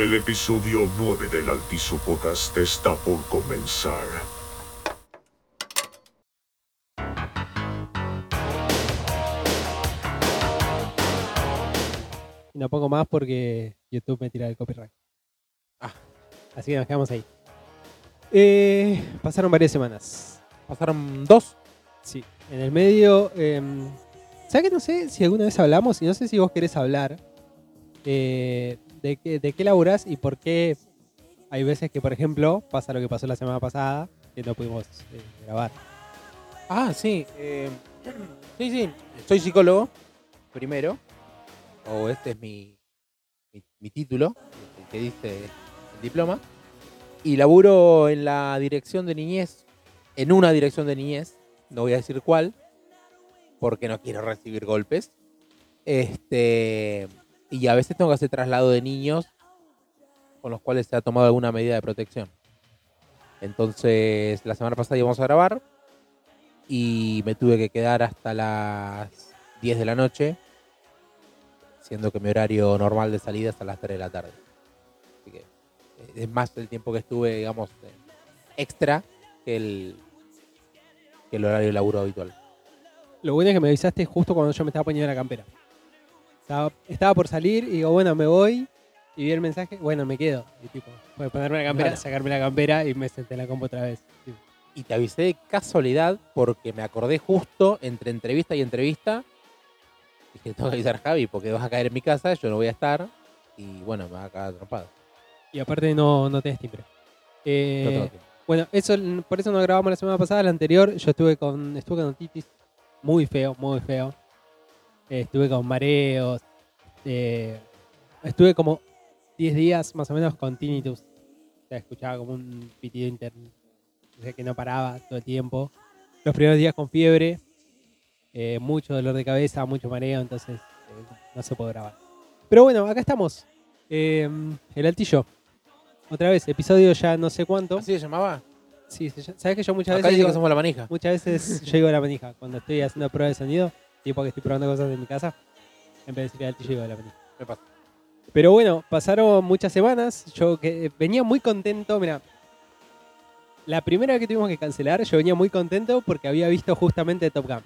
El episodio 9 del Altizo Podcast está por comenzar. Y no pongo más porque YouTube me tira el copyright. Ah. Así que nos quedamos ahí. Eh, pasaron varias semanas. Pasaron dos. Sí. En el medio. Eh, ¿Sabes que no sé si alguna vez hablamos? Y no sé si vos querés hablar. eh, de, qué, de qué y por qué hay veces que, por ejemplo, pasa lo que pasó la semana pasada, que no pudimos eh, grabar. Ah, sí. eh, sí, sí. Soy psicólogo, primero. O este es mi, mi, mi título, el que dice el diploma. Y laburo en la dirección de niñez, en una dirección de niñez, no voy a decir cuál, porque no quiero recibir golpes. Este, y a veces tengo que hacer traslado de niños con los cuales se ha tomado alguna medida de protección. Entonces, la semana pasada íbamos a grabar y me tuve que quedar hasta las 10 de la noche, siendo que mi horario normal de salida es a las 3 de la tarde. Así que eh, es más el tiempo que estuve, digamos, eh, extra que el, que el horario de laburo habitual. Lo bueno es que me avisaste justo cuando yo me estaba poniendo la campera. Estaba, estaba por salir y digo, bueno, me voy. Y vi el mensaje, bueno, me quedo. Y tipo, fue ponerme la campera, sacarme la campera y me senté en la compu otra vez. Tipo, Y te avisé de casualidad porque me acordé justo entre entrevista y entrevista. Dije, tengo que avisar a Javi porque vas a caer en mi casa, yo no voy a estar. Y bueno, me va a cagar atrapado. Y aparte no, no tenés timbre. Eh, No tengo tiempo. bueno, eso, por eso no grabamos la semana pasada. La anterior yo estuve con, estuve con otitis muy feo, muy feo. Eh, estuve con mareos. eh, estuve como 10 días más o menos con tinnitus. O sea, escuchaba como un pitido interno. O sea, que no paraba todo el tiempo. Los primeros días con fiebre. eh, mucho dolor de cabeza, mucho mareo. Entonces eh, no se puede grabar. Pero bueno, acá estamos. Eh, el altillo. Otra vez, episodio ya no sé cuánto. ¿Así se llamaba? Sí, sabes que yo muchas Acá veces digo- que somos la manija. muchas veces yo digo la manija cuando estoy haciendo prueba de sonido, tipo que estoy probando cosas en mi casa, en vez de decir altillo digo la manija. Me pasa. Pero bueno, pasaron muchas semanas, yo que venía muy contento, mira, la primera vez que tuvimos que cancelar, yo venía muy contento porque había visto justamente Top Gun.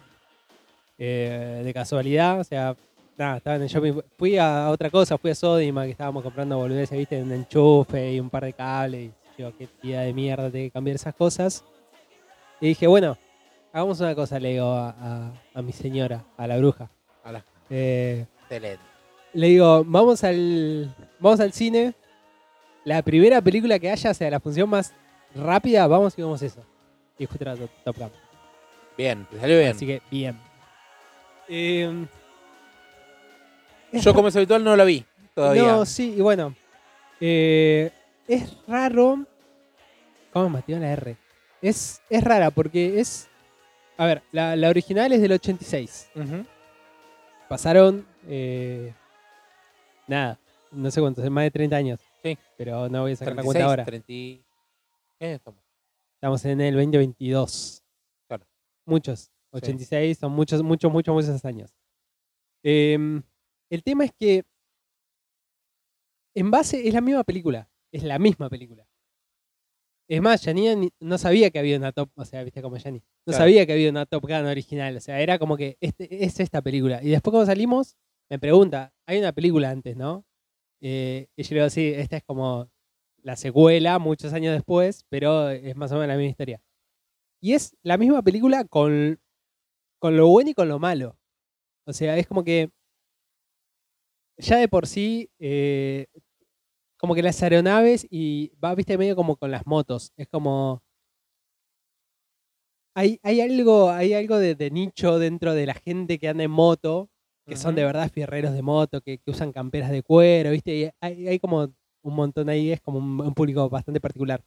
Eh, de casualidad, o sea, nada, estaba en el shopping, fui a otra cosa, fui a Sodima, que estábamos comprando boludeces, viste, un enchufe y un par de cables, y digo, qué tía de mierda, tengo que cambiar esas cosas. Y dije, bueno, hagamos una cosa, le digo a, a- a mi señora, a la bruja. A la- Eh, Excelente. le digo, vamos al, vamos al cine. La primera película que haya, o sea, la función más rápida, vamos y vemos eso. Y justo era Top, Gun. Bien, te salió bien. Así que, bien. Eh, Yo como es habitual no la vi todavía. No, sí, y bueno. eh, es raro. ¿Cómo me la R? Es, es rara porque es. A ver, la, la original es del 86. Ujú. Pasaron. eh, nada, no sé cuántos, más de 30 años. Sí. Pero no voy a sacar la 36, cuenta ahora. 30 y- ¿Qué estamos? Estamos en el 2022. Claro. Muchos. 86 son muchos, muchos, muchos, muchos años. Em, el tema es que en base es la misma película. Es la misma película. Es más, Janina ni- no sabía que había una Top, o sea, viste como Janine. No Claro. sabía que había una Top Gun original. O sea, era como que este, es esta película. Y después cuando salimos, me pregunta, hay una película antes, ¿no? Eh, y yo le digo, sí, esta es como la secuela muchos años después, pero es más o menos la misma historia. Y es la misma película con, con lo bueno y con lo malo. O sea, es como que ya de por sí, eh, como que las aeronaves y va, viste, medio como con las motos. Es como... Hay, hay algo, hay algo de, de nicho dentro de la gente que anda en moto, que son de verdad fierreros de moto, que, que usan camperas de cuero, ¿viste? Y hay, hay como un montón ahí, es como un, un público bastante particular.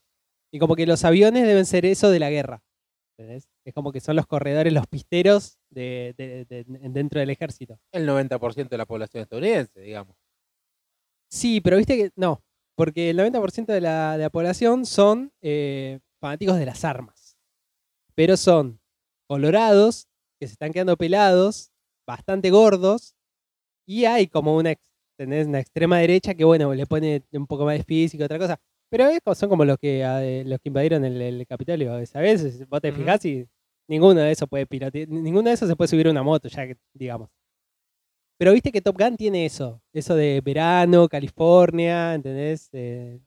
Y como que los aviones deben ser eso de la guerra. ¿entendés? Es como que son los corredores, los pisteros de, de- de- dentro del ejército. El 90% de la población estadounidense, digamos. Sí, pero viste que no, porque el 90% de la, de la población son eh, fanáticos de las armas. Pero son colorados, que se están quedando pelados, bastante gordos, y hay como una, tenés una extrema derecha que, bueno, le pone un poco más de físico, otra cosa. Pero es son como los que, eh, los que invadieron el, el Capitolio, ¿sabes? Vos te fijás y ninguno de esos puede pilotear, ninguno de esos se puede subir a una moto, ya que, digamos. Pero viste que Top Gun tiene eso, eso de verano, California, ¿entendés? Eh,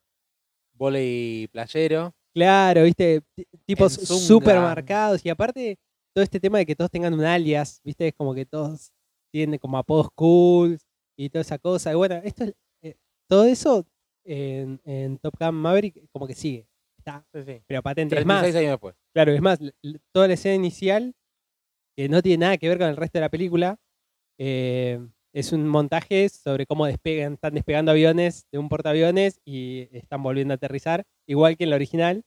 Volei playero. Claro, viste, tipos súper marcados. Y aparte, todo este tema de que todos tengan un alias, viste, es como que todos tienen como apodos cool y toda esa cosa. Y bueno, esto es- eh, todo eso en, en Top Gun Maverick como que sigue. Está, Sí, sí. pero patente. Es más, 36 años después. claro, es más, toda la escena inicial, que no tiene nada que ver con el resto de la película, eh, es un montaje sobre cómo despegan, están despegando aviones de un portaaviones y están volviendo a aterrizar, igual que en la original.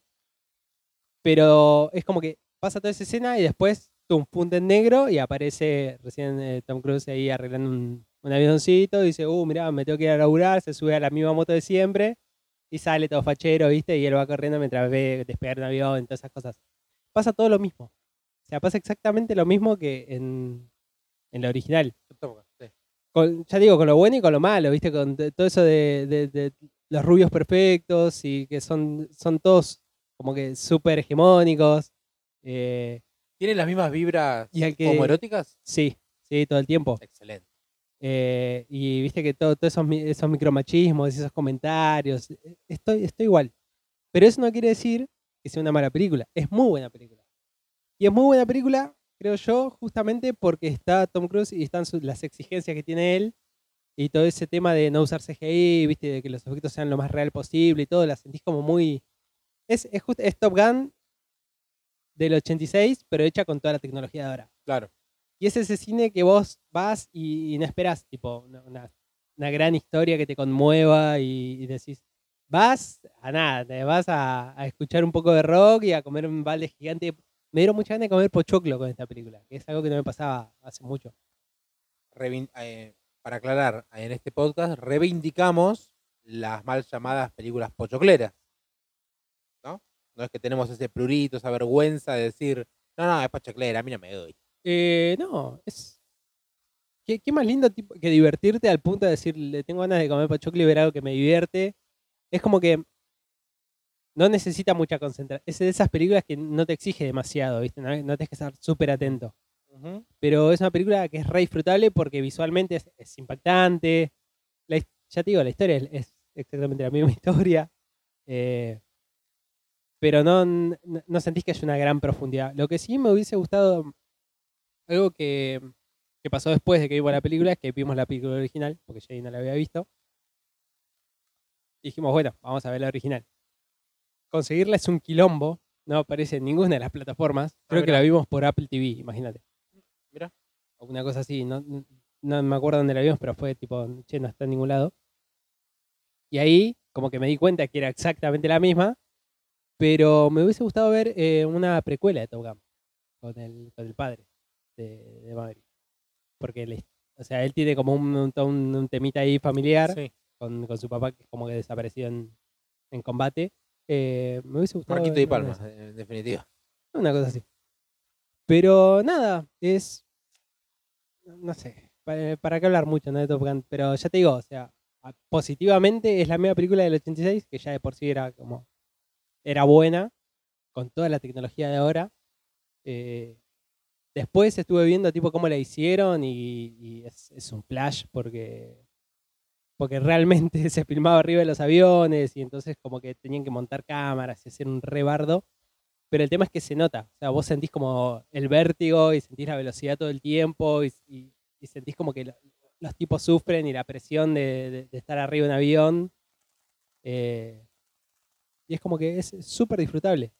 Pero es como que pasa toda esa escena y después un punto en negro y aparece recién eh, Tom Cruise ahí arreglando un, avioncito y dice, uh, mirá, me tengo que ir a laburar, se sube a la misma moto de siempre y sale todo fachero, ¿viste? Y él va corriendo mientras ve despegar un avión, todas esas cosas. Pasa todo lo mismo. O sea, pasa exactamente lo mismo que en, en la original. Con- ya digo, con lo bueno y con lo malo, ¿viste? Con todo eso de, de- de los rubios perfectos y que son, son todos como que súper hegemónicos. eh, ¿Tiene las mismas vibras Y al que- homoeróticas? sí, sí, todo el tiempo. Excelente. Eh, y viste que todo- todos esos, mi- esos micromachismos, esos comentarios, eh, estoy, estoy igual. Pero eso no quiere decir que sea una mala película. Es muy buena película. Y es muy buena película, creo yo, justamente porque está Tom Cruise y están las exigencias que tiene él y todo ese tema de no usar CGI, viste, de que los efectos sean lo más real posible y todo, la sentís como muy... Es, es, just- es Top Gun del 86, pero hecha con toda la tecnología de ahora. Claro. Y es ese cine que vos vas y, y no esperás, tipo, una, una- una gran historia que te conmueva y, y decís, vas a nada, te vas a, a escuchar un poco de rock y a comer un balde gigante. Me dieron mucha ganas de comer pochoclo con esta película, que es algo que no me pasaba hace mucho. Revin- eh, para aclarar, en este podcast reivindicamos las mal llamadas películas pochocleras. ¿No? No es que tenemos ese prurito, esa vergüenza de decir, no, no, es pochoclera, a mí no me doy. Eh, no, es... ¿Qué, qué más lindo tipo, que divertirte al punto de decir, le tengo ganas de comer pochoclo y ver algo que me divierte. Es como que no necesita mucha concentración. Es de esas películas que no te exige demasiado, ¿viste? No, no tienes que estar súper atento. Pero es una película que es re disfrutable porque visualmente es, es impactante. La ya te digo, la historia es, es exactamente la misma historia. eh, pero no, no, no sentís que haya una gran profundidad. Lo que sí me hubiese gustado, algo que, que pasó después de que vimos la película, es que vimos la película original, porque yo ahí no la había visto. Y dijimos, bueno, vamos a ver la original. Conseguirla es un quilombo, no aparece en ninguna de las plataformas. Creo que la vimos por Apple TV, imagínate. Mirá. O una cosa así, no, me acuerdo dónde la vimos, pero fue tipo, che, no está en ningún lado. Y ahí, como que me di cuenta que era exactamente la misma, pero me hubiese gustado ver eh, una precuela de Top Gun con el, con el padre de, de Maverick. Porque, le- o sea, él tiene como un, un, un- un temita ahí familiar Sí. con, con su papá que es como que desapareció en, en combate. Eh, me hubiese gustado. Marquito y Palma, esas. en definitiva. Una cosa así. Pero nada, es. No sé, para, para qué hablar mucho ¿no? de Top Gun, pero ya te digo, o sea, positivamente es la misma película del 86, que ya de por sí era como. Era buena, con toda la tecnología de ahora. Eh, después estuve viendo tipo cómo la hicieron y, y es, es un flash porque. Porque realmente se filmaba arriba de los aviones y entonces como que tenían que montar cámaras y hacer un rebardo. Pero el tema es que se nota. O sea, vos sentís como el vértigo y sentís la velocidad todo el tiempo y, y- y sentís como que lo- los tipos sufren y la presión de, de- de estar arriba de un avión. Eh, y es como que es súper disfrutable.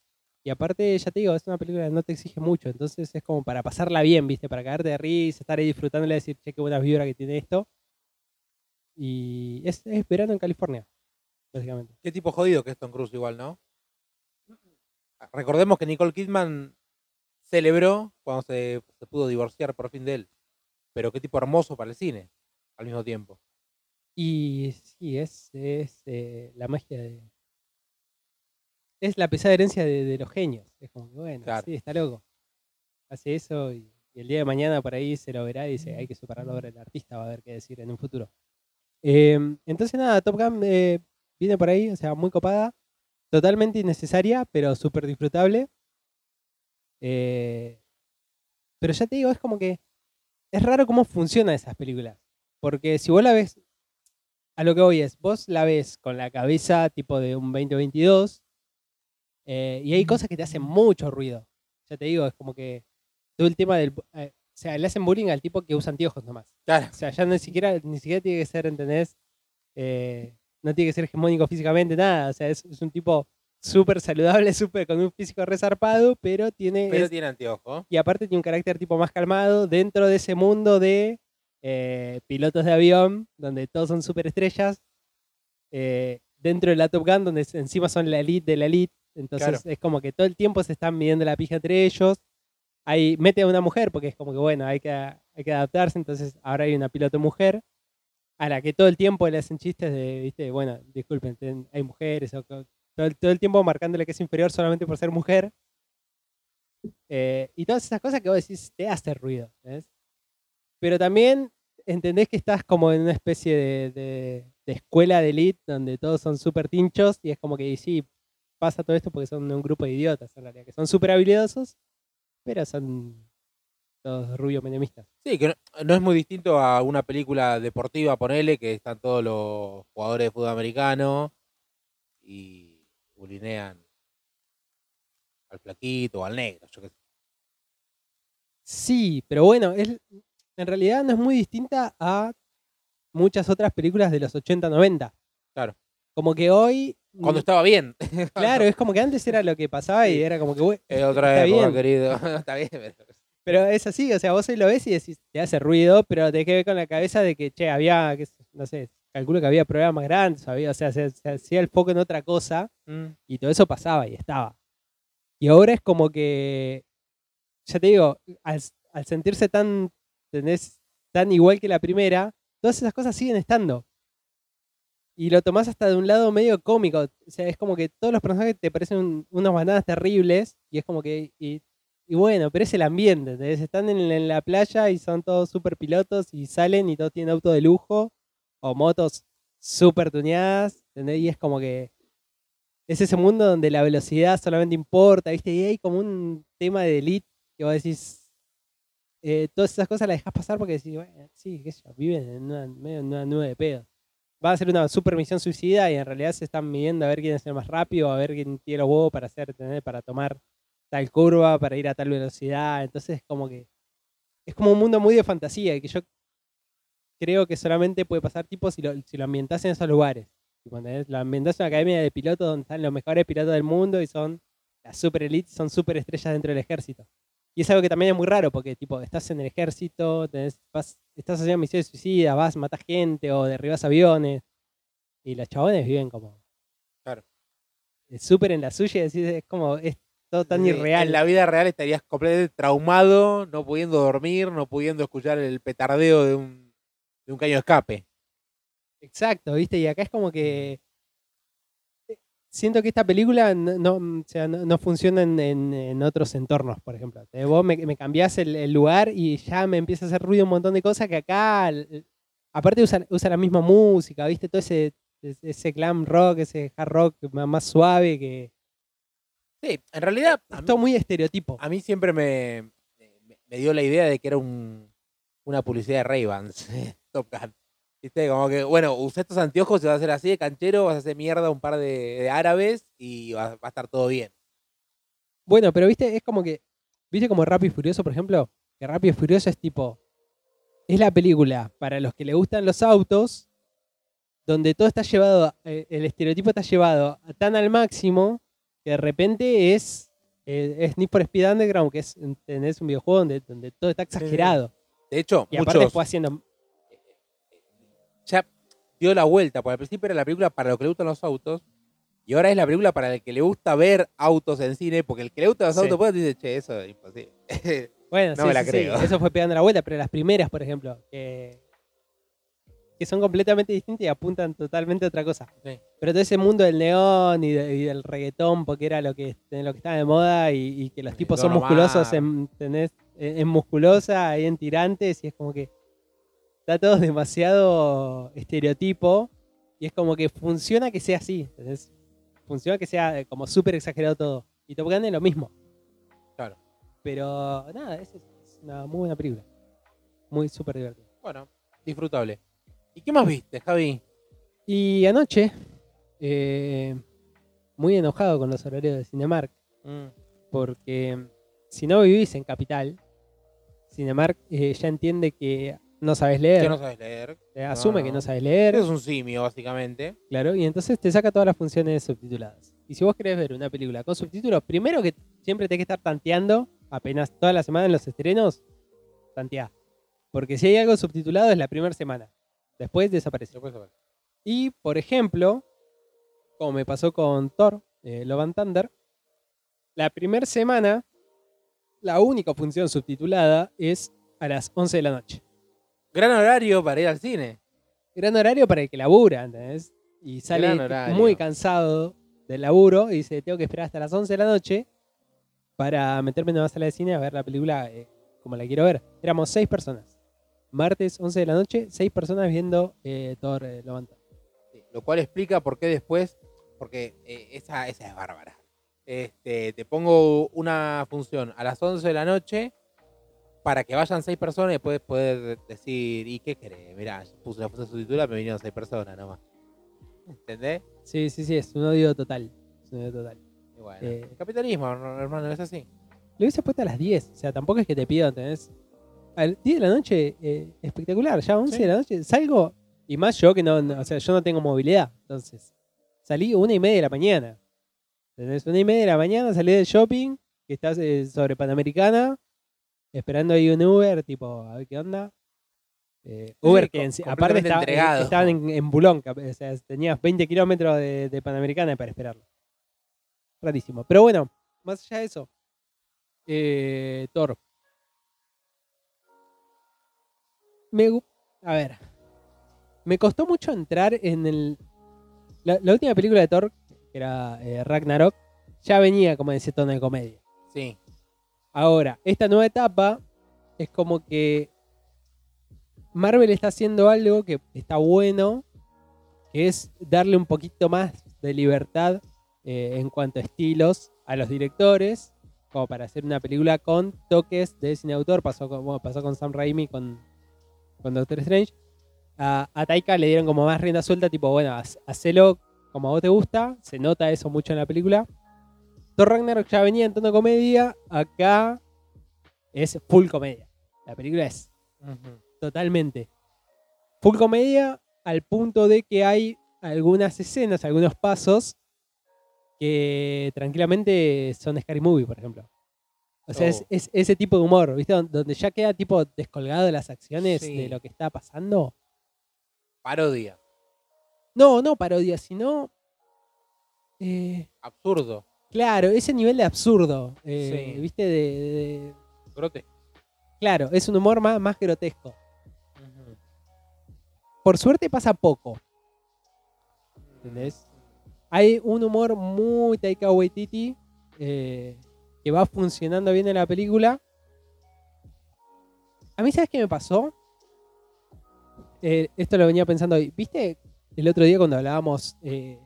Y aparte, ya te digo, es una película que no te exige mucho. Entonces es como para pasarla bien, ¿viste? Para cagarte de risa, estar ahí disfrutándola y decir, che, qué buena vibra que tiene esto. Y es, es verano en California, básicamente. Qué tipo jodido que es Tom Cruise igual, ¿no? Recordemos que Nicole Kidman celebró cuando se, se pudo divorciar por fin de él. Pero qué tipo hermoso para el cine al mismo tiempo. Y sí, es, es eh, la magia de. Es la pesada herencia de, de los genios. Es como que, bueno, Claro. sí, está loco. Hace eso y, y el día de mañana por ahí se lo verá y dice, hay que superar la obra del artista, va a haber que decir en un futuro. Eh, entonces nada, Top Gun eh, viene por ahí, o sea, muy copada, totalmente innecesaria, pero súper disfrutable. Eh, pero ya te digo, es como que es raro cómo funcionan esas películas. Porque si vos la ves, a lo que voy es, vos la ves con la cabeza tipo de un 2022 eh, y hay cosas que te hacen mucho ruido. Ya te digo, es como que todo el tema del... eh, o sea, le hacen bullying al tipo que usa anteojos nomás. Claro. O sea, ya ni siquiera, ni siquiera tiene que ser, ¿entendés? Eh, no tiene que ser hegemónico físicamente, nada. O sea, es, es un tipo súper saludable, súper con un físico resarpado, pero tiene... Pero es- tiene anteojo. y aparte tiene un carácter tipo más calmado dentro de ese mundo de eh, pilotos de avión, donde todos son superestrellas. eh, dentro de la Top Gun, donde encima son la elite de la elite. Entonces Claro. es como que todo el tiempo se están midiendo la pija entre ellos. Ahí mete a una mujer, porque es como que bueno, hay que, hay que adaptarse. Entonces ahora hay una piloto mujer a la que todo el tiempo le hacen chistes de, viste, bueno, disculpen, ten- hay mujeres, o todo todo el tiempo marcándole que es inferior solamente por ser mujer. Eh, y todas esas cosas que vos decís te hace ruido. ¿ves? Pero también entendés que estás como en una especie de, de- de escuela de elite donde todos son súper tinchos y es como que y sí, pasa todo esto porque son un grupo de idiotas en realidad, que son súper habilidosos, pero son todos rubios menemistas. Sí, que no, no es muy distinto a una película deportiva, ponele, que están todos los jugadores de fútbol americano y bulinean al flaquito o al negro, yo qué sé. Sí, pero bueno, es, en realidad no es muy distinta a muchas otras películas de los 80-90. Claro. Como que hoy... Cuando estaba bien. Claro, es como que antes era lo que pasaba y era como que... "Güey, Es otra época, bien. querido. está bien, pero... Pero es así, o sea, vos hoy lo ves y decís, te hace ruido, pero te que ver con la cabeza de que, che, había, no sé, calculo que había programas más grandes, había, o sea, se, se hacía el foco en otra cosa Mm. y todo eso pasaba y estaba. Y ahora es como que, ya te digo, al, al sentirse tan, tenés, tan igual que la primera, todas esas cosas siguen estando. Y lo tomás hasta de un lado medio cómico. O sea, es como que todos los personajes te parecen un- unas bananas terribles. Y es como que. Y, bueno, pero es el ambiente. ¿entendés? Están en, la playa y son todos super pilotos y salen y todos tienen auto de lujo. O motos súper tuneadas. ¿entendés? Y es como que. Es ese mundo donde la velocidad solamente importa, ¿viste? Y hay como un tema de elite que vos decís. eh, todas esas cosas las dejas pasar porque decís, bueno, sí, qué sé yo, viven en una, medio en una nube de pedo va a ser una super misión suicida y en realidad se están midiendo a ver quién es el más rápido, a ver quién tiene los huevos para hacer, tener, para tomar tal curva, para ir a tal velocidad. Entonces es como que es como un mundo muy de fantasía que yo creo que solamente puede pasar tipo si lo, si lo ambientás en esos lugares. ¿entendés? Lo ambientás en una academia de pilotos donde están los mejores pilotos del mundo y son las super elites, son super estrellas dentro del ejército. Y es algo que también es muy raro porque tipo estás en el ejército, tenés- vas- estás haciendo misiones suicidas, vas, matas gente o derribas aviones. Y los chabones viven como. Claro. eh, Súper en la suya es como. Es todo tan Sí, irreal. En la vida real estarías completamente traumado, no pudiendo dormir, no pudiendo escuchar el petardeo de un, de un caño de escape. Exacto, ¿viste? Y acá es como que. Siento que esta película no, no, o sea, no, no funciona en, en- en otros entornos, por ejemplo. Eh, Vos me, me cambiás el, el lugar y ya me empieza a hacer ruido un montón de cosas que acá. aparte, usa, usa la misma música, ¿viste? Todo ese, ese glam rock, ese hard rock más, suave que. Sí, en realidad Es mí, muy estereotipo. a mí siempre me, me- me dio la idea de que era un, una publicidad de Ray-Bans, Top Gun. ¿Viste? Como que, bueno, usé estos anteojos y vas a hacer así de canchero, vas a hacer mierda a un par de, de árabes y va, va a estar todo bien. Bueno, pero viste, es como que. ¿Viste como Rápido y Furioso, por ejemplo? Que Rápido y Furioso es tipo. Es la película para los que le gustan los autos, donde todo está llevado. eh, el estereotipo está llevado tan al máximo que de repente es. eh, es Need for Speed Underground, que es tenés un videojuego donde, donde todo está exagerado. De hecho, Y aparte muchos fue haciendo. Ya dio la vuelta, porque al principio era la película para los que le gustan los autos, y ahora es la película para el que le gusta ver autos en cine, porque el que le gusta los Sí. autos pues dice, che, eso es imposible. Bueno, No sí, me la sí, sí, creo. Eso fue pegando la vuelta, pero las primeras, por ejemplo, que, que son completamente distintas y apuntan totalmente a otra cosa. Pero todo ese mundo del neón y, de- y del reggaetón, porque era lo que, lo que estaba de moda y, y que los tipos son musculosos en, tenés, en, en musculosa y en tirantes y es como que está todo demasiado estereotipo y es como que funciona que sea así. Funciona que sea eh, como súper exagerado todo. Y Top Gun es lo mismo. Claro. Pero nada, es, es una muy buena película. Muy súper divertida. Bueno, disfrutable. ¿Y qué más viste, Javi? Y anoche, eh, muy enojado con los horarios de Cinemark, Mm, porque si no vivís en Capital, Cinemark eh, ya entiende que no sabes leer. Que no sabes leer. Eh, asume no, que no. sabes leer, Eres un simio, básicamente. claro, y entonces te saca todas las funciones subtituladas. Y si vos querés ver una película con subtítulos, primero que siempre tenés que estar tanteando, apenas toda la semana en los estrenos, tanteá. Porque si hay algo subtitulado es la primera semana. Después desaparece. Después. Y, por ejemplo, como me pasó con Thor, eh, Love and Thunder, la primera semana, la única función subtitulada es a las 11 de la noche. Gran horario para ir al cine. Gran horario para el que labura, ¿entendés? Y sale muy cansado del laburo y dice, tengo que esperar hasta las 11 de la noche para meterme en una sala de cine a ver la película eh, como la quiero ver. Éramos seis personas. Martes, 11 de la noche, seis personas viendo eh, Thor, eh. Sí, Lo cual explica por qué después, porque eh, esa, esa es bárbara. Este, te pongo una función a las 11 de la noche para que vayan seis personas y después poder decir, ¿y qué querés? Mirá, puse la función subtitulada, me vinieron seis personas nomás. ¿Entendés? Sí, sí, sí, es un odio total. Es un odio total. Y bueno, Eh. el capitalismo, hermano, es así. Lo hubiese puesto a las 10. O sea, tampoco es que te pido, ¿entendés? A las 10 de la noche, eh, espectacular. Ya a 11 Sí. de la noche salgo. Y más yo que no, no- o sea, yo no tengo movilidad. Entonces, salí una y media de la mañana. ¿Entendés? Una y media de la mañana salí del shopping, que estás eh, sobre Panamericana, esperando ahí un Uber, tipo, a ver qué onda. Eh, Uber sí, que en aparte estaba- entregado. estaban en, en Bulón, o sea, tenías 20 kilómetros de, de Panamericana para esperarlo. Rarísimo. Pero bueno, más allá de eso, eh, Thor. Me, a ver, me costó mucho entrar en el. La, la última película de Thor, que era eh, Ragnarok, ya venía como en ese tono de comedia. Sí. Ahora, esta nueva etapa es como que Marvel está haciendo algo que está bueno, que es darle un poquito más de libertad eh, en cuanto a estilos a los directores, como para hacer una película con toques de cine autor. Pasó con, con Sam Raimi, con, con Doctor Strange. A, a Taika le dieron como más rienda suelta, tipo, bueno, hacelo como a vos te gusta. Se nota eso mucho en la película. Thor Ragnarok ya venía en tono comedia, acá es full comedia. La película es totalmente full comedia al punto de que hay algunas escenas, algunos pasos que tranquilamente son Scary Movie, por ejemplo. O sea, es, Oh. es ese tipo de humor, ¿viste? Don- Donde ya queda tipo descolgado de las acciones Sí. de lo que está pasando. Parodia. No, no parodia, sino... eh, Absurdo. Claro, ese nivel de absurdo, eh, Sí. ¿viste? De, de- Grotesco. claro, es un humor más, más grotesco. Por suerte pasa poco. ¿Entendés? Hay un humor muy Taika Waititi eh, que va funcionando bien en la película. A mí, ¿sabes qué me pasó? Eh, esto lo venía pensando hoy. ¿Viste el otro día cuando hablábamos eh,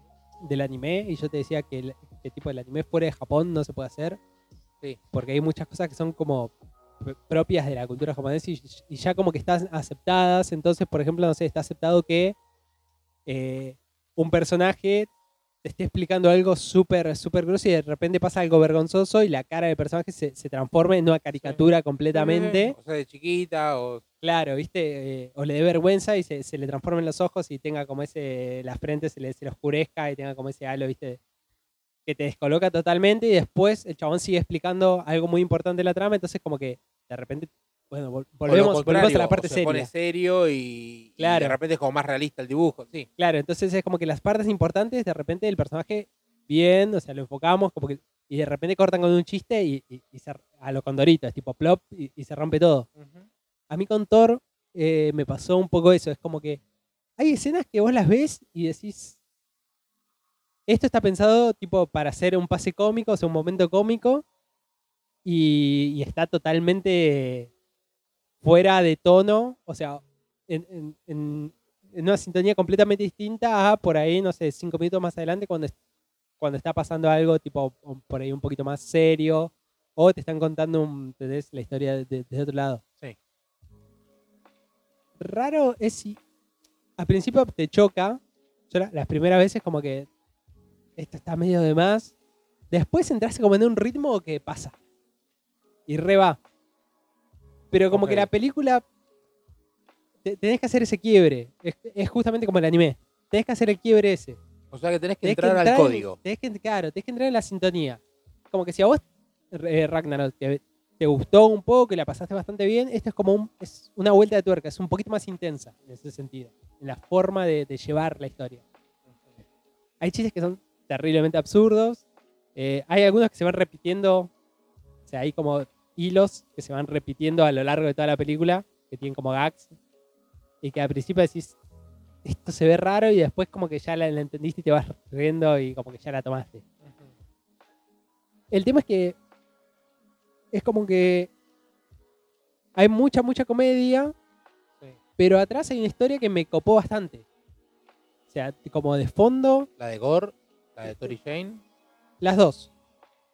del anime y yo te decía que, que tipo el anime fuera de Japón no se puede hacer? Sí. Porque hay muchas cosas que son como propias de la cultura japonesa y, y ya como que están aceptadas. Entonces, por ejemplo, no sé, está aceptado que eh, un personaje te esté explicando algo súper, súper grosso y de repente pasa algo vergonzoso y la cara del personaje se, se transforma en una caricatura completamente. O sea, de chiquita o... Claro, ¿viste? Eh, o le dé vergüenza y se, se le transformen los ojos y tenga como ese, la frente se le, se le oscurezca y tenga como ese halo, ¿viste? Que te descoloca totalmente y después el chabón sigue explicando algo muy importante de la trama, entonces como que de repente, bueno, volvemos, volvemos a la parte se pone seria. serio y, y Claro. de repente es como más realista el dibujo. Sí. Claro, entonces es como que las partes importantes, de repente el personaje, bien, o sea, lo enfocamos, como que, y de repente cortan con un chiste y, y- y se- a lo condorito, es tipo plop y, y se rompe todo. A mí con Thor eh, me pasó un poco eso. Es como que hay escenas que vos las ves y decís. Esto está pensado tipo para hacer un pase cómico, o sea, un momento cómico. Y, y está totalmente fuera de tono. O sea, en, en- en- en una sintonía completamente distinta a por ahí, no sé, cinco minutos más adelante cuando, cuando está pasando algo tipo por ahí un poquito más serio o te están contando la historia de, de- de otro lado. Sí. Raro es si al principio te choca, yo la- las primeras veces como que esto está medio de más, después entraste como en un ritmo que pasa y re va. Pero como que la película te- tenés que hacer ese quiebre. Es, es justamente como el anime. Tenés que hacer el quiebre ese. O sea que tenés que Tenés entrar al en- código. tenés que, claro, tenés que entrar en la sintonía. Como que si a vos, eh, Ragnarok, te, te gustó un poco, que la pasaste bastante bien, esto es como un- es una vuelta de tuerca, es un poquito más intensa en ese sentido, en la forma de, de llevar la historia. Hay chistes que son terriblemente absurdos, eh, hay algunos que se van repitiendo, o sea, hay como hilos que se van repitiendo a lo largo de toda la película, que tienen como gags, y que al principio decís, esto se ve raro y después como que ya la, la entendiste y te vas riendo y como que ya la tomaste. El tema es que es como que hay mucha, mucha comedia, Sí. pero atrás hay una historia que me copó bastante. O sea, como de fondo, La de Gore, la de Tori Jane. las dos.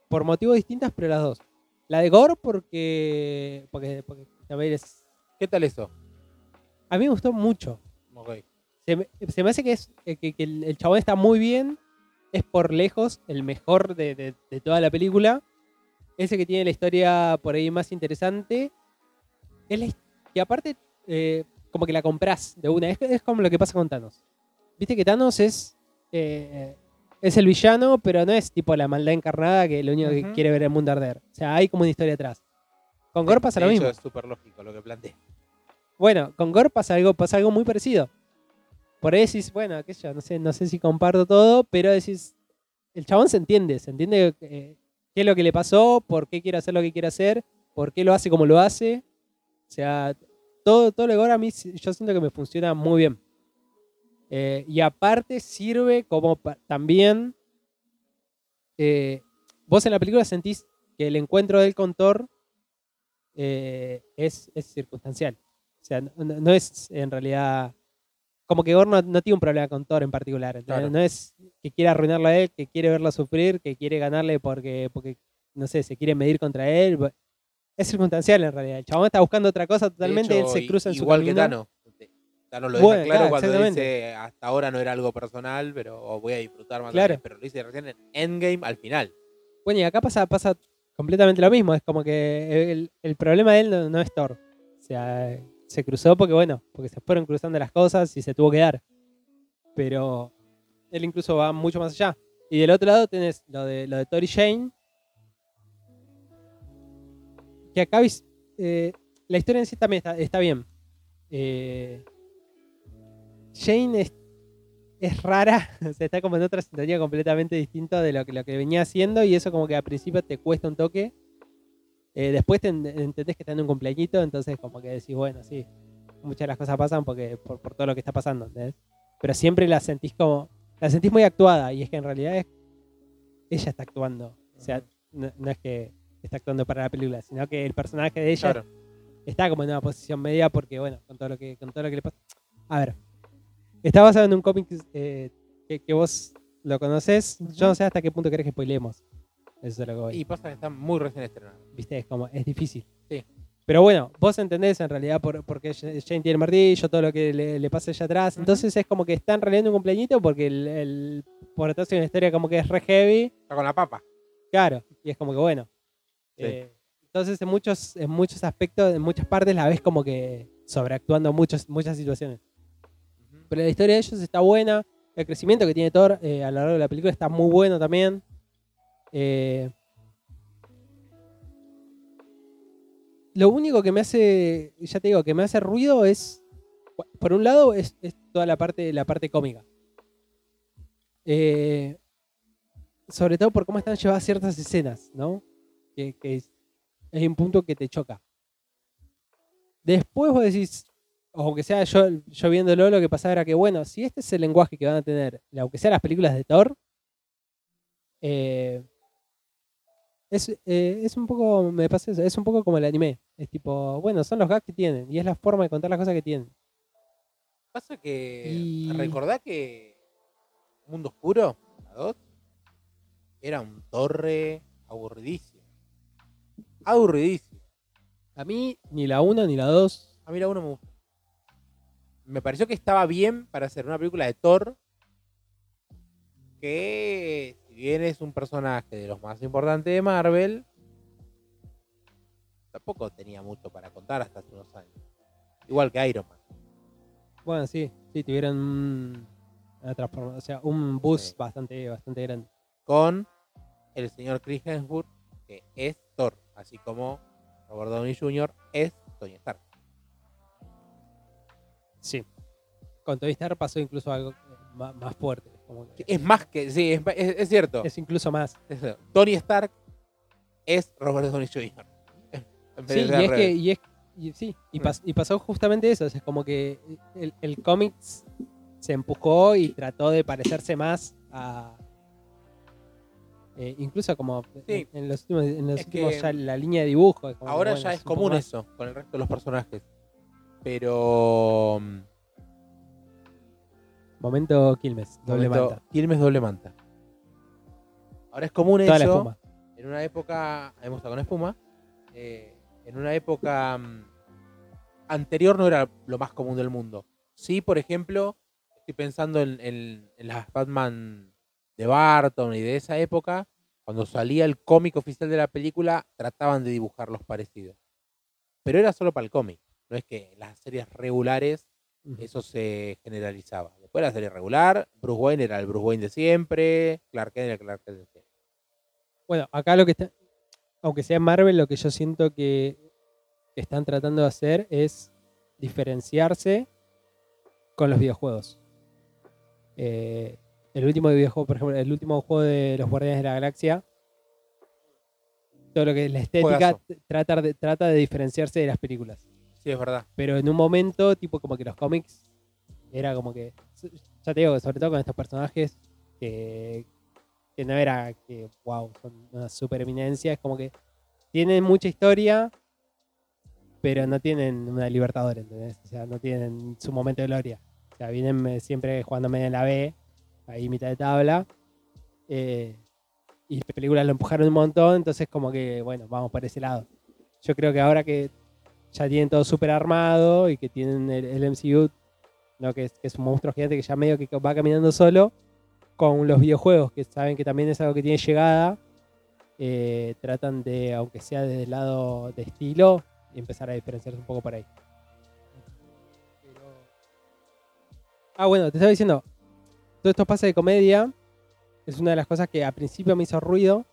Por motivos distintos, pero las dos. La de Gore porque, porque, porque también es- ¿Qué tal eso? a mí me gustó mucho. Ok. Se me, se me hace que, es, que, que el, el chabón está muy bien. Es por lejos el mejor de, de- de toda la película. Es el que tiene la historia por ahí más interesante. Es la que aparte, eh, como que la compras de una. Es, es como lo que pasa con Thanos. Viste que Thanos es, eh, es el villano, pero no es tipo la maldad encarnada que lo único que quiere ver el mundo arder. O sea, hay como una historia atrás. Con Gore pasa lo mismo. Es súper lógico lo que plantea. Bueno, con Gore pasa algo, pasa algo muy parecido. Por ahí decís, bueno, qué sé yo, no sé, no sé si comparto todo, pero decís, el chabón se entiende, se entiende eh, qué es lo que le pasó, por qué quiere hacer lo que quiere hacer, por qué lo hace como lo hace. O sea, todo, todo lo de Gore a mí yo siento que me funciona muy bien. Eh, y aparte sirve como también, eh, vos en la película sentís que el encuentro del con Thor eh, es, es circunstancial. O sea, no, es en realidad. Como que Gore no, no tiene un problema con Thor en particular. No es que quiere arruinarlo a él, que quiere verlo sufrir, que quiere ganarle porque, porque no sé, se quiere medir contra él. Es circunstancial en realidad. El chabón está buscando otra cosa totalmente. hecho, él se cruza en su Igual que Tano lo deja Bueno, claro claro, cuando dice hasta ahora no era algo personal, pero voy a disfrutar más. Claro. Pero lo dice recién en Endgame al final. Bueno, y acá pasa, pasa completamente lo mismo. Es como que el, el problema de él no, no es Thor. O sea, se cruzó porque, bueno, porque se fueron cruzando las cosas y se tuvo que dar. Pero él incluso va mucho más allá. Y del otro lado tenés lo de, lo de Tori Jane. Que acá eh, la historia en sí también está, está bien. Eh, Jane es, es rara, o sea, está como en otra sintonía completamente distinta de lo que, lo que venía haciendo y eso como que al principio te cuesta un toque. Eh, después te en- entendés que está en un cumpleañito, entonces como que decís, bueno, sí, muchas de las cosas pasan porque por, por todo lo que está pasando, ¿entendés? Pero siempre la sentís como, la sentís muy actuada y es que en realidad es, ella está actuando. O sea, no, no es que está actuando para la película, sino que el personaje de ella Claro. está como en una posición media porque, bueno, con todo lo que, con todo lo que le pasa. A ver, está basado en un cómic eh, que, que vos lo conocés. Yo no sé hasta qué punto querés que spoilemos. Eso es lo que voy. Y pasa que está muy recién estrenado. Viste, es como, es difícil. Sí. Pero bueno, vos entendés en realidad por, porque Jane tiene el martillo, todo lo que le, le pasa allá atrás. Ujú. Entonces es como que están realizando un cumpleañito porque el, el por atrás hay una historia como que es re heavy. Está con la papa. Claro, y es como que bueno. Sí. Eh, entonces en muchos, en muchos aspectos, en muchas partes la ves como que sobreactuando muchos, muchas situaciones. Pero la historia de ellos está buena. El crecimiento que tiene Thor eh, a lo largo de la película está muy bueno también. Eh, lo único que me hace, ya te digo, que me hace ruido es, por un lado, es, toda la parte, la parte cómica. Eh, sobre todo por cómo están llevadas ciertas escenas, ¿no? Que, que es, es un punto que te choca. Después vos decís, aunque sea yo, yo viéndolo, lo que pasaba era que, bueno, si este es el lenguaje que van a tener, aunque sea las películas de Thor, eh, es, eh, es un poco, me pasa eso, es un poco como el anime. Es tipo, bueno, son los gags que tienen y es la forma de contar las cosas que tienen. Pasa que. Y- Recordá que. Mundo Oscuro, la 2, era un torre aburridísimo. Aburridísimo. A mí, ni la 1 ni la 2. A mí la 1 me gustó. Me pareció que estaba bien para hacer una película de Thor. Que, si bien es un personaje de los más importantes de Marvel, tampoco tenía mucho para contar hasta hace unos años. Igual que Iron Man. Bueno, sí, sí, tuvieron un, una transforma- o sea, un boost Sí. bastante, bastante grande. Con el señor Chris Hemsworth, que es Thor. Así como Robert Downey Jr. es Tony Stark. Sí. Con Tony Stark pasó incluso algo eh, más, fuerte. como que Es más que. Sí, es, es- es cierto. es incluso más. Tony Stark es Robert Downey Jr. Sí, y es que, y es, y sí, y, pas- y pasó justamente eso. es como que el, el cómics se empujó y trató de parecerse más a. eh, incluso como Sí. en, en los últimos, en los últimos ya la línea de dibujo. como Ahora bueno, ya es común más. eso con el resto de los personajes. Pero. Momento Quilmes, doble momento, manta. Quilmes doble manta. Ahora es común Toda la eso. espuma. En una época. Me gusta con espuma. eh, en una época mm, anterior no era lo más común del mundo. Sí, por ejemplo, estoy pensando en, en- en las Batman de Barton y de esa época. Cuando salía el cómic oficial de la película, trataban de dibujar los parecidos. Pero era solo para el cómic. No es que en las series regulares eso se generalizaba. Después de la serie regular, Bruce Wayne era el Bruce Wayne de siempre, Clark Kent era el Clark Kent de siempre. Bueno, acá lo que está, aunque sea Marvel, lo que yo siento que están tratando de hacer es diferenciarse con los videojuegos. Eh, el último videojuego, por ejemplo, el último juego de los Guardianes de la Galaxia, todo lo que es la estética Juegazo. t- trata de, trata de diferenciarse de las películas. Sí, es verdad. Pero en un momento, tipo como que los cómics, era como que, ya te digo, sobre todo con estos personajes que, que no era que, wow, son una super eminencia, es como que tienen mucha historia, pero no tienen una libertadora, ¿entendés? O sea, no tienen su momento de gloria. O sea, vienen eh, siempre jugando medio en la B, ahí mitad de tabla. eh, y las películas lo empujaron un montón, entonces como que, bueno, vamos por ese lado. Yo creo que ahora que ya tienen todo súper armado y que tienen el, MCU, ¿no? que, es, un monstruo gigante que ya medio que va caminando solo, con los videojuegos, que saben que también es algo que tiene llegada, eh, tratan de, aunque sea desde el lado de estilo, empezar a diferenciarse un poco por ahí. Ah, bueno, te estaba diciendo, todo esto pasa de comedia, es una de las cosas que a principio me hizo ruido,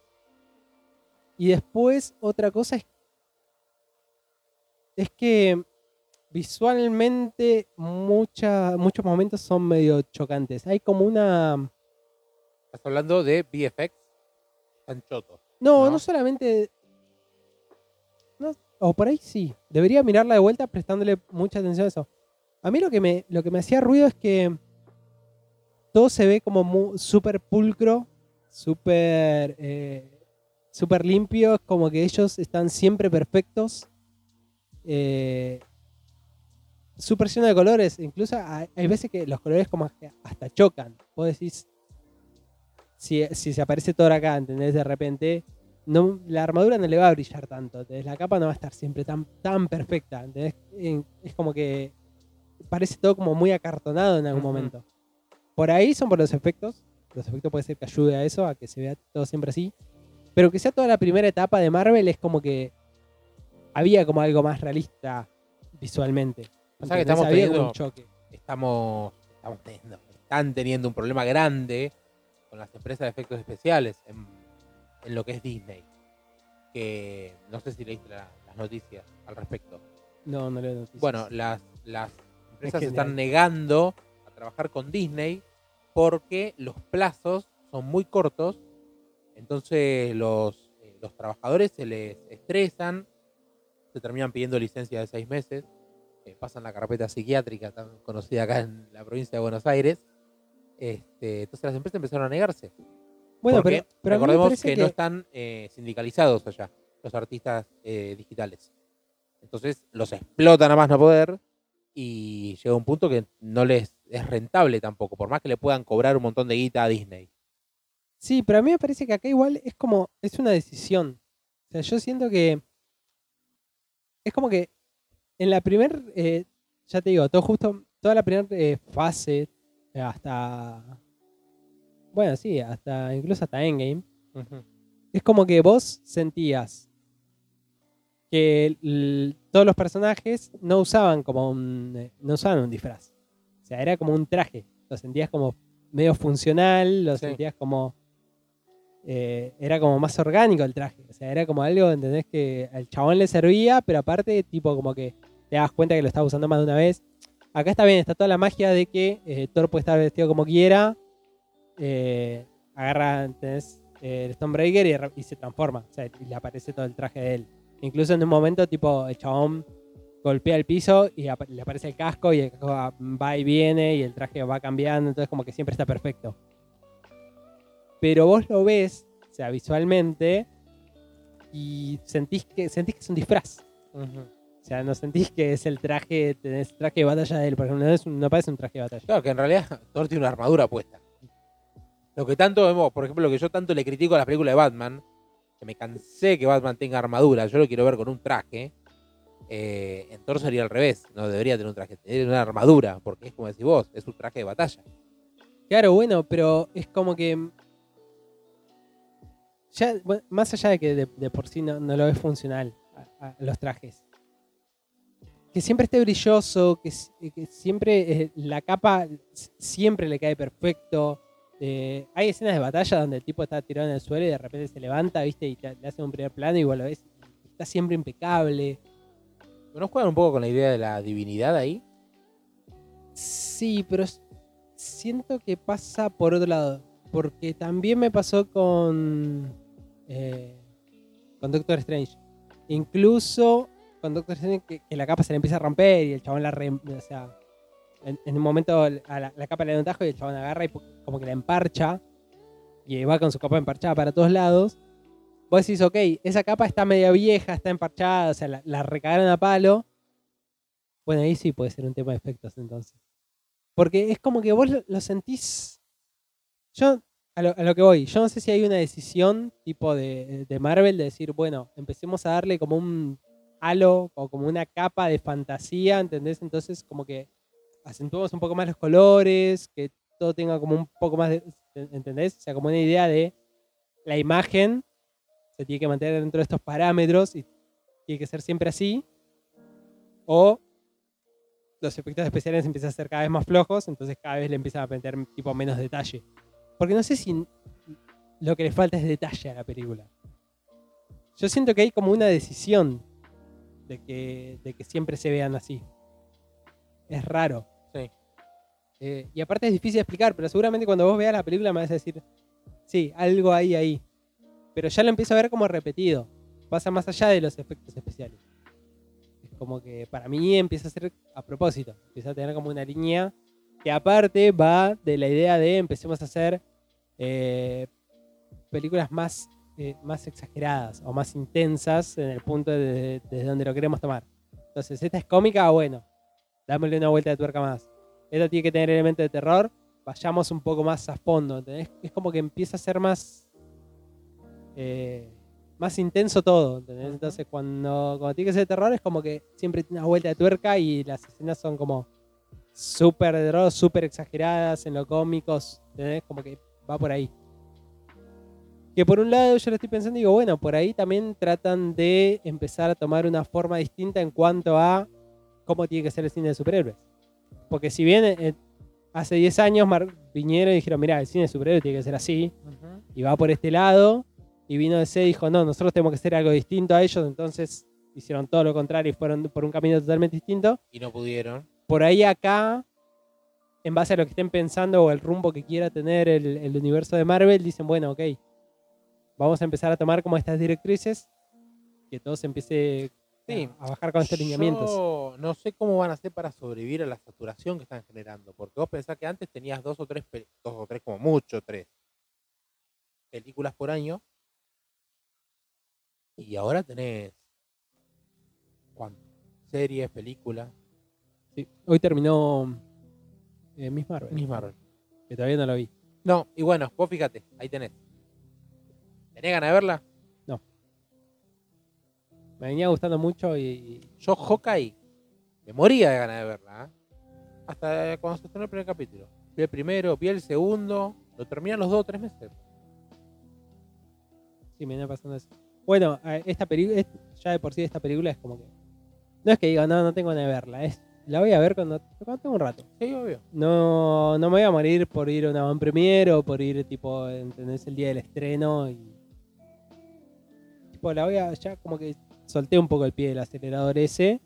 y después otra cosa es es que visualmente mucha- muchos momentos son medio chocantes. Hay como una... Estás hablando de VFX. Están chotos. No, no, ¿No? solamente... no, o por ahí sí. Debería mirarla de vuelta prestándole mucha atención a eso. A mí lo que me, lo que me hacía ruido es que todo se ve como súper pulcro, súper eh, súper limpio, es como que ellos están siempre perfectos. Eh, súper lleno de colores, incluso hay, hay veces que los colores como hasta chocan. Vos decís, si, si se aparece Thor acá, ¿entendés? De repente, no, la armadura no le va a brillar tanto, ¿entendés? La capa no va a estar siempre tan, tan perfecta, ¿entendés? En- Es como que parece todo como muy acartonado en algún momento. Por ahí son por los efectos. Los efectos puede ser que ayude a eso, a que se vea todo siempre así. Pero que sea toda la primera etapa de Marvel es como que había como algo más realista visualmente. O sea que estamos teniendo- un choque. Estamos, estamos teniendo, están teniendo un problema grande con las empresas de efectos especiales en, en lo que es Disney. Que no sé si leíste la- las noticias al respecto. No, no leo noticias. Bueno, las, las empresas se están negando a trabajar con Disney porque los plazos son muy cortos. Entonces los, eh, los trabajadores se les estresan, se terminan pidiendo licencia de seis meses, eh, pasan la carpeta psiquiátrica tan conocida acá en la provincia de Buenos Aires. Este, entonces las empresas empezaron a negarse. bueno pero, pero recordemos que, que no están eh, sindicalizados allá, los artistas eh, digitales. Entonces los explotan a más no poder y llega un punto que no les es rentable tampoco, por más que le puedan cobrar un montón de guita a Disney. Sí, pero a mí me parece que acá igual es como, es una decisión. O sea, yo siento que es como que en la primera, ya te digo, todo justo, toda la primera eh, fase, eh, hasta, bueno, sí, hasta, incluso hasta Endgame, es como que vos sentías que todos los personajes no usaban como un, eh, no usaban un disfraz. O sea, era como un traje. Lo sentías como medio funcional, lo Sí. sentías como... eh, era como más orgánico el traje. O sea, era como algo, ¿entendés? Que al chabón le servía, pero aparte, tipo, como que te das cuenta que lo estaba usando más de una vez. Acá está bien, está toda la magia de que eh, Thor puede estar vestido como quiera. eh, agarra, ¿entendés? El Stonebreaker y, y se transforma. O sea, y le aparece todo el traje de él. Incluso en un momento, tipo, el chabón golpea el piso y le aparece el casco y el casco va y viene y el traje va cambiando, entonces como que siempre está perfecto. Pero vos lo ves, o sea, visualmente, y sentís que, sentís que es un disfraz. O sea, no sentís que es el traje, tenés traje de batalla de él, por ejemplo, no, es un- no parece un traje de batalla. Claro, que en realidad Thor tiene una armadura puesta. Lo que tanto vemos, por ejemplo, lo que yo tanto le critico a las películas de Batman, que me cansé que Batman tenga armadura, yo lo quiero ver con un traje. eh, en Thor sería al revés, no debería tener un traje, tener una armadura, porque es como decís vos, es un traje de batalla. Claro, bueno, pero es como que. Ya, bueno, más allá de que de, de por sí no, no lo ves funcional a, a los trajes. Que siempre esté brilloso, que, s- que siempre eh, la capa siempre le cae perfecto. Eh, hay escenas de batalla donde el tipo está tirado en el suelo y de repente se levanta, viste, y te- le hace un primer plano y vos lo ves. Está siempre impecable. ¿No juegan un poco con la idea de la divinidad ahí? Sí, pero siento que pasa por otro lado. Porque también me pasó con. eh, con Doctor Strange. Incluso con Doctor Strange, que, la capa se le empieza a romper y el chabón la. re- o sea, en, en un momento la, capa le da un tajo y el chabón agarra y como que la emparcha. Y va con su capa emparchada para todos lados. Vos decís, ok, esa capa está media vieja, está emparchada, o sea, la, la recagaron a palo. Bueno, ahí sí puede ser un tema de efectos entonces. Porque es como que vos lo sentís. Yo, a lo, a lo que voy, yo no sé si hay una decisión tipo de, de Marvel de decir, bueno, empecemos a darle como un halo o como una capa de fantasía, ¿entendés? Entonces, como que acentuamos un poco más los colores, que todo tenga como un poco más de. ¿Entendés? O sea, como una idea de la imagen se tiene que mantener dentro de estos parámetros y tiene que ser siempre así. O los efectos especiales empiezan a ser cada vez más flojos, entonces cada vez le empiezan a meter tipo menos detalle. Porque no sé si lo que le falta es detalle a la película. Yo siento que hay como una decisión de que, de que siempre se vean así. Es raro. Sí. Eh, y aparte es difícil de explicar, pero seguramente cuando vos veas la película me vas a decir, sí, algo hay ahí. Pero ya lo empiezo a ver como repetido. Pasa más allá de los efectos especiales. Es como que para mí empieza a ser a propósito. Empieza a tener como una línea que aparte va de la idea de empecemos a hacer eh, películas más, eh, más exageradas o más intensas en el punto de- desde donde lo queremos tomar. Entonces, esta es cómica, bueno, dámosle una vuelta de tuerca más. Esta tiene que tener elementos de terror, vayamos un poco más a fondo. ¿entendés? Es como que empieza a ser más eh, más intenso todo. ¿entendés? Entonces, cuando, cuando tiene que ser de terror, es como que siempre tiene una vuelta de tuerca y las escenas son como súper de terror, súper exageradas en lo cómicos. ¿entendés? Como que va por ahí. Que por un lado yo lo estoy pensando y digo, bueno, por ahí también tratan de empezar a tomar una forma distinta en cuanto a cómo tiene que ser el cine de superhéroes. Porque si bien eh, hace 10 años Mar- vinieron y dijeron, mira, el cine de superhéroes tiene que ser así, y va por este lado, y vino DC y dijo, no, nosotros tenemos que hacer algo distinto a ellos, entonces hicieron todo lo contrario y fueron por un camino totalmente distinto. Y no pudieron. Por ahí acá, en base a lo que estén pensando o el rumbo que quiera tener el, el universo de Marvel, dicen, bueno, ok, vamos a empezar a tomar como estas directrices, que todo se empiece Sí. a, bajar con estos lineamientos. No sé cómo van a hacer para sobrevivir a la saturación que están generando. Porque vos pensás que antes tenías dos o tres, dos o tres como mucho, tres películas por año. Y ahora tenés ¿cuánto? series, películas. Sí. Hoy terminó eh, Miss Marvel, Miss Marvel. que todavía no lo vi. No, y bueno, vos fíjate, ahí tenés. ¿Tenés ganas de verla? Me venía gustando mucho y, y- Yo, Hawkeye, me moría de ganas de verla. ¿eh? Hasta cuando se estrenó el primer capítulo. Vi el primero, vi el segundo, lo terminan los dos o tres meses. sí, me viene pasando eso. Bueno, esta película, ya de por sí esta película es como que... No es que diga, no, no tengo ganas de verla. Es, la voy a ver cuando, cuando tengo un rato. Sí, obvio. No, no me voy a morir por ir a una van premiere o por ir tipo, ¿entendés? El día del estreno y. Tipo, la voy a. Ya como que solté un poco el pie del acelerador ese.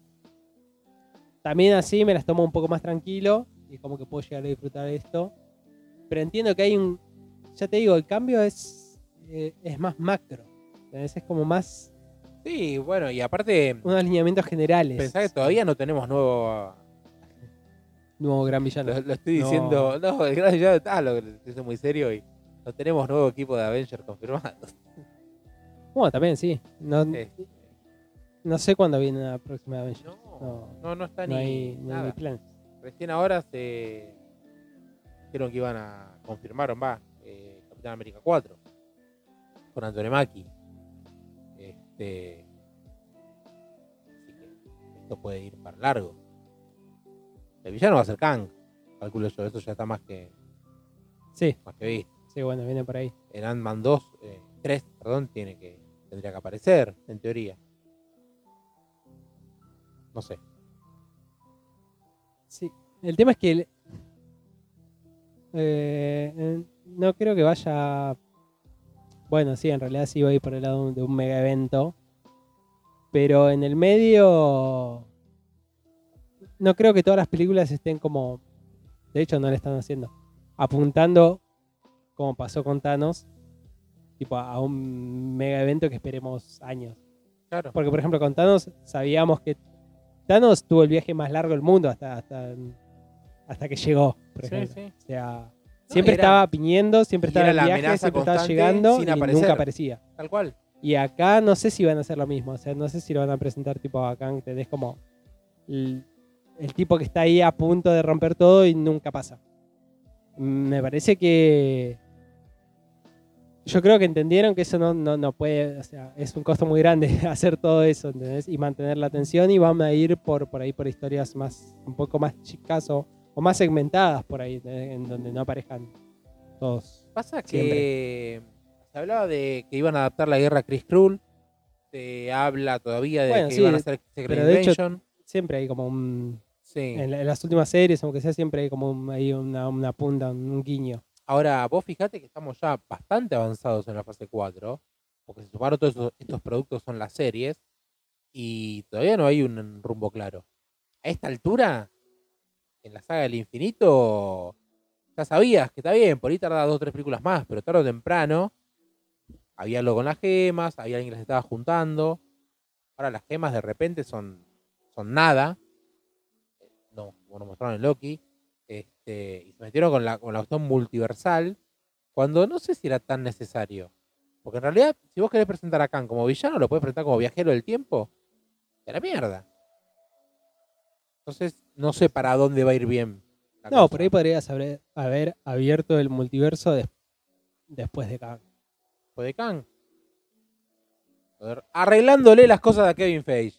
También así me las tomo un poco más tranquilo y como que puedo llegar a disfrutar de esto. Pero entiendo que hay un. Ya te digo, el cambio es. eh, es más macro. ¿entendés? Es como más. Sí, bueno, y aparte, unos alineamientos generales. pensá que todavía no tenemos nuevo. Nuevo gran villano. Lo, lo estoy No. diciendo. No, el gran ya está, lo que es muy serio y no tenemos nuevo equipo de Avengers confirmado. Bueno, también sí. No, Sí. no sé cuándo viene la próxima Avengers. No, No. no, no está No ni hay, no hay nada. planes. Recién ahora se dijeron que iban a confirmaron, va, eh, Capitán América 4 con Anthony Mackie. Este, así que esto puede ir para largo. El villano va a ser Kang, calculo yo, eso ya está más que Sí, más que visto. sí, bueno, viene por ahí. En Ant-Man 2, eh, 3, perdón, tiene que tendría que aparecer, en teoría. No sé. Sí. El tema es que el- eh, eh, no creo que vaya. Bueno, sí, en realidad sí a ir por el lado de un mega evento. Pero en el medio. No creo que todas las películas estén como. De hecho, no le están haciendo. Apuntando, como pasó con Thanos, tipo a un mega evento que esperemos años. Claro. Porque, por ejemplo, con Thanos sabíamos que Thanos tuvo el viaje más largo del mundo hasta, hasta, hasta que llegó, por Sí, sí. O sea, siempre era- estaba piñendo, siempre estaba en la viaje, amenaza siempre estaba llegando y aparecer. nunca aparecía. Tal cual. Y acá no sé si van a hacer lo mismo. O sea, no sé si lo van a presentar tipo acá, ¿entendés? Como el, el tipo que está ahí a punto de romper todo y nunca pasa. Me parece que. Yo creo que entendieron que eso no, no, no puede. O sea, es un costo muy grande hacer todo eso, ¿entendés? Y mantener la atención y van a ir por, por ahí por historias más. un poco más chicas o, o más segmentadas por ahí, en donde no aparezcan todos. Pasa que se hablaba de que iban a adaptar la guerra a Chris Krull. Se habla todavía de Bueno, que sí, iban a hacer Secret pero de hecho-. Siempre hay como un. Sí. En, la- en las últimas series, aunque sea, siempre hay como un- una, una punta, un guiño. Ahora, vos fijate que estamos ya bastante avanzados en la fase 4. Porque se sumaron todos estos, estos productos son las series. Y todavía no hay un rumbo claro. A esta altura, en la saga del infinito, ya sabías que está bien, por ahí tarda dos o tres películas más, pero tarde o temprano había algo con las gemas, había alguien que las estaba juntando. Ahora las gemas de repente son, son nada. No, nos mostraron en Loki. Este, y se metieron con la, con la cuestión multiversal, cuando no sé si era tan necesario. Porque en realidad, si vos querés presentar a Khan como villano, lo puedes presentar como viajero del tiempo. De la mierda. Entonces, no sé para dónde va a ir bien. No, cosa. por ahí podrías haber, haber abierto el multiverso des- después de Kang. Fue de. Joder, Arreglándole las cosas a Kevin Feige.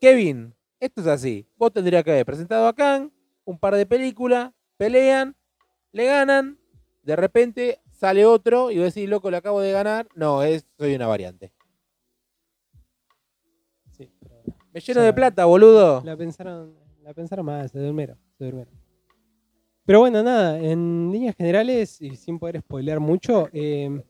Kevin, esto es así. Vos tendrías que haber presentado a Khan, un par de películas, pelean, le ganan, de repente sale otro y vos decís, loco, le acabo de ganar. No, es, soy una variante. Me lleno O sea, de plata, boludo. la pensaron, la pensaron más, se durmieron, se durmieron. Pero bueno, nada, en líneas generales y sin poder spoilear mucho, eh,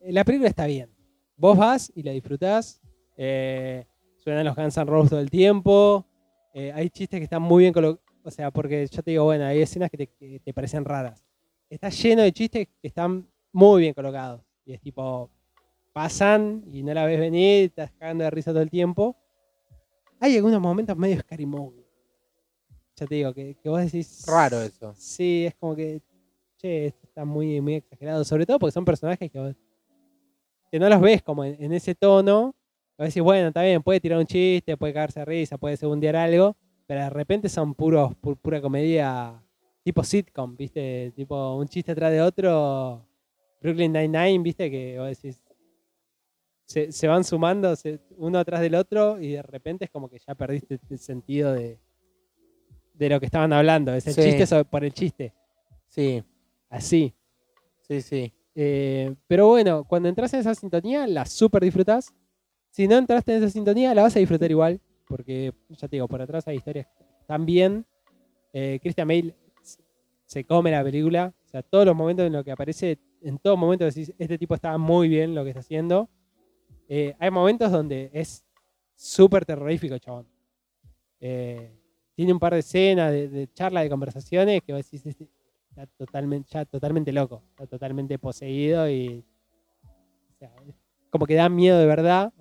la película está bien. Vos vas y la disfrutás. eh, suenan los Guns N' Roses todo el tiempo. eh, hay chistes que están muy bien colocados. O sea, porque yo te digo, bueno, hay escenas que te, que te parecen raras. Está lleno de chistes que están muy bien colocados. Y es tipo, pasan y no la ves venir, estás cagando de risa todo el tiempo. Hay algunos momentos medio scary movie. Ya te digo, que, que vos decís. Raro eso. Sí, es como que. Che, esto está muy, muy exagerado. Sobre todo porque son personajes que, vos- que no los ves como en, en ese tono. A decís, bueno, está bien, puede tirar un chiste, puede cagarse de risa, puede segundear algo, pero de repente son puros, pu- pura comedia tipo sitcom, ¿viste? Tipo un chiste atrás de otro. Brooklyn Nine-Nine, ¿viste? Que vos decís. Se, se van sumando se- uno atrás del otro y de repente es como que ya perdiste el sentido de, de lo que estaban hablando. Es el Sí. chiste sobre- por el chiste. Sí, Así. sí, sí. Eh, pero bueno, cuando entras en esa sintonía, la super disfrutás. Si no entraste en esa sintonía, la vas a disfrutar igual. Porque, ya te digo, por atrás hay historias tan bien. Eh, Christian Bale se come la película. O sea, todos los momentos en los que aparece, en todo momento decís, este tipo está muy bien lo que está haciendo. Eh, hay momentos donde es súper terrorífico, chabón. Eh, tiene un par de escenas, de, de charlas, de conversaciones que vos decís, este, está totalmente, ya totalmente loco, está totalmente poseído y o sea, como que da miedo de verdad,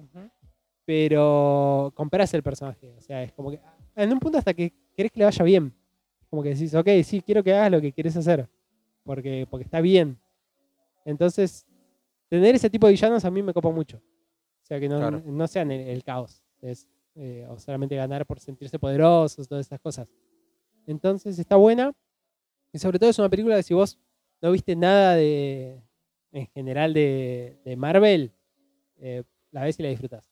pero compras el personaje, o sea, es como que en un punto hasta que querés que le vaya bien, como que decís, ok, sí, quiero que hagas lo que quieres hacer, porque, porque está bien. Entonces, tener ese tipo de villanos a mí me copa mucho, o sea, que no, Claro. no sean el, el caos, es, eh, o solamente ganar por sentirse poderosos, todas esas cosas. Entonces, está buena. Y sobre todo es una película que si vos no viste nada de en general de, de Marvel, eh, la ves y la disfrutas.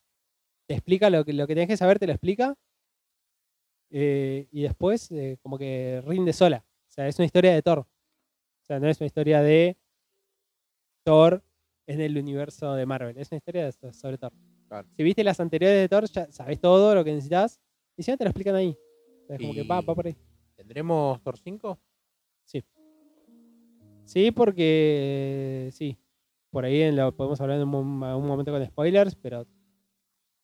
Te explica lo que, lo que tenés que saber, te lo explica. eh, y después eh, como que rinde sola. O sea, es una historia de Thor. O sea, no es una historia de Thor en el universo de Marvel. Es una historia de- sobre Thor. Claro. Si viste las anteriores de Thor, ya sabes todo lo que necesitas. Y si no, te lo explican ahí. O sea, es como que va, va por ahí. ¿Tendremos Thor 5? Sí, porque sí. Por ahí en lo podemos hablar en un, mom- algún momento con spoilers, pero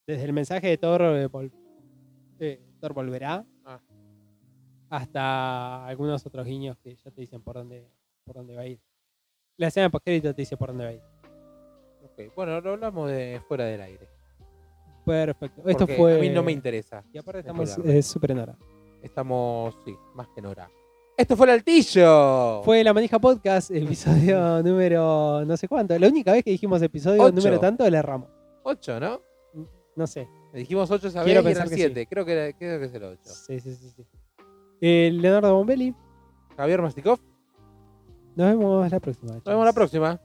desde el mensaje de Thor, eh, vol- eh, Thor volverá Ah. hasta algunos otros guiños que ya te dicen por dónde, por dónde va a ir. La escena post te dice por dónde va a ir. Ok, Bueno, lo hablamos de fuera del aire. Perfecto. Esto Porque fue. A mí no me interesa. Y aparte estamos eh, súper en hora. Estamos, sí, más que en hora. ¡Esto fue el altillo! Fue la Manija Podcast, episodio número no sé cuánto. La única vez que dijimos episodio Ocho. número tanto, le erramos. 8, ¿no? No sé. Le dijimos 8 esa vez Quiero y pensar eran que sí. 7. Creo, que era- creo que es el 8. Sí, sí, sí. sí. Eh, Leonardo Bombelli. Javier Mastikov. Nos vemos la próxima. Nos vemos la próxima.